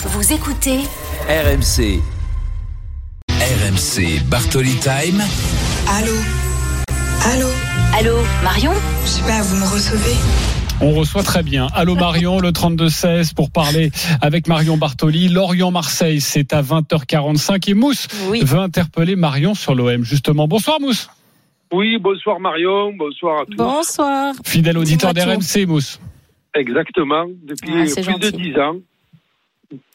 Vous écoutez RMC. RMC Bartoli Time. Allô? Allô? Allô, Marion? Je sais pas, vous me recevez? On reçoit très bien. Allô Marion, le 32-16 pour parler avec Marion Bartoli. Lorient-Marseille, c'est à 20h45 et Mousse Oui. veut interpeller Marion sur l'OM justement. Bonsoir Mousse, Oui, bonsoir Marion, bonsoir à tous. Bonsoir. fidèle auditeur d'RMC Mousse. Exactement, depuis Ah, plus de gentil. 10 ans.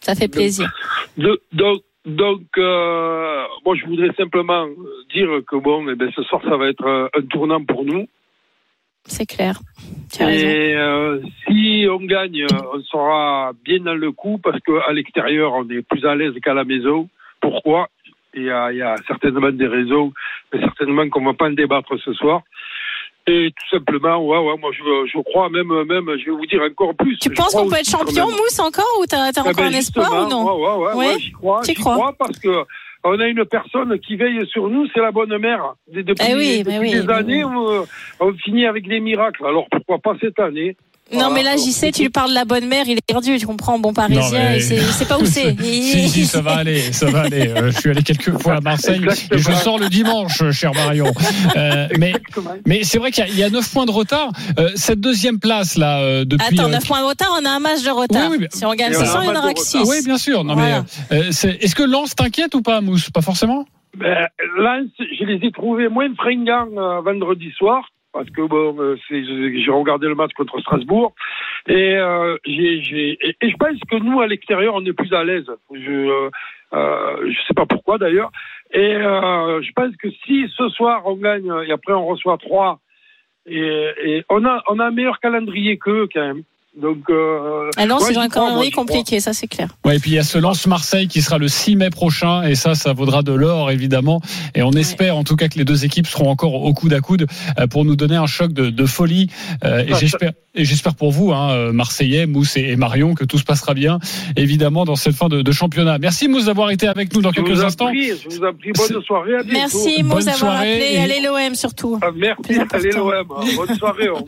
Ça fait plaisir. Donc, donc euh, moi, je voudrais simplement dire que bon, eh ben, ce soir, ça va être euh, un tournant pour nous. C'est clair. Tu as raison. Et euh, si on gagne, on sera bien dans le coup parce qu'à l'extérieur, on est plus à l'aise qu'à la maison. Pourquoi? Il y, a, il y a certainement des raisons, mais certainement qu'on ne va pas en débattre ce soir. Et tout simplement, ouais, ouais, moi je, je crois même, même, je vais vous dire encore plus. Tu penses qu'on peut être champion. Mousse, encore Ou t'as t'as Eh encore ben, un espoir ou non Ouais, ouais, ouais, Ouais. j'y crois, crois crois parce que on a une personne qui veille sur nous, c'est la bonne mère. Depuis, Eh oui, depuis oui, des mais années, oui. on, on finit avec des miracles. Alors pourquoi pas cette année? Non, mais là, j'y sais, tu lui parles de la bonne mère, il est perdu, tu comprends, bon parisien, mais- il sait, il sait pas où c'est. Si, si, ça va aller, ça va aller. Euh, je suis allé quelques fois à Marseille et je sors le dimanche, cher Marion. Euh, mais mais c'est vrai qu'il y a- il y a 9 points de retard. Euh, cette deuxième place là, euh, depuis. Attends, euh, 9 points de retard, on a un match de retard. Oui, oui, mais- si on gagne Et ce on a soir, un il y en aura que retard. 6. oui, bien sûr. Non, Voilà. mais euh, c'est- est-ce que Lens t'inquiète ou pas, Mousse? Pas forcément? Ben, Lens, je les ai trouvés moins fringants euh, vendredi soir. Parce que bon, euh, j'ai regardé le match contre Strasbourg et, euh, et je pense que nous à l'extérieur on est plus à l'aise. Je euh, euh, je sais pas pourquoi d'ailleurs. Et euh, je pense que si ce soir on gagne et après on reçoit trois et, et on a on a un meilleur calendrier qu'eux quand même. Donc euh, Ah non, c'est un calendrier compliqué, ça c'est clair. Ouais, et puis il y a ce Lens Marseille qui sera le 6 mai prochain et ça, ça vaudra de l'or évidemment. Et on espère en tout cas que les deux équipes seront encore au coude à coude euh, pour nous donner un choc de, de folie. Euh, et Ça, j'espère, et j'espère pour vous, hein, euh, Marseillais, Mousse et, Marion, que tout se passera bien évidemment dans cette fin de, de championnat. Merci Mousse d'avoir été avec nous dans Je quelques instants. prie, je vous en prie. Bonne soirée. À. Merci, Bonne Mousse, d'avoir soirée appelé. et- Allez, l'OM surtout. Ah, Merci. Allez l'OM. Bonne soirée. Au revoir.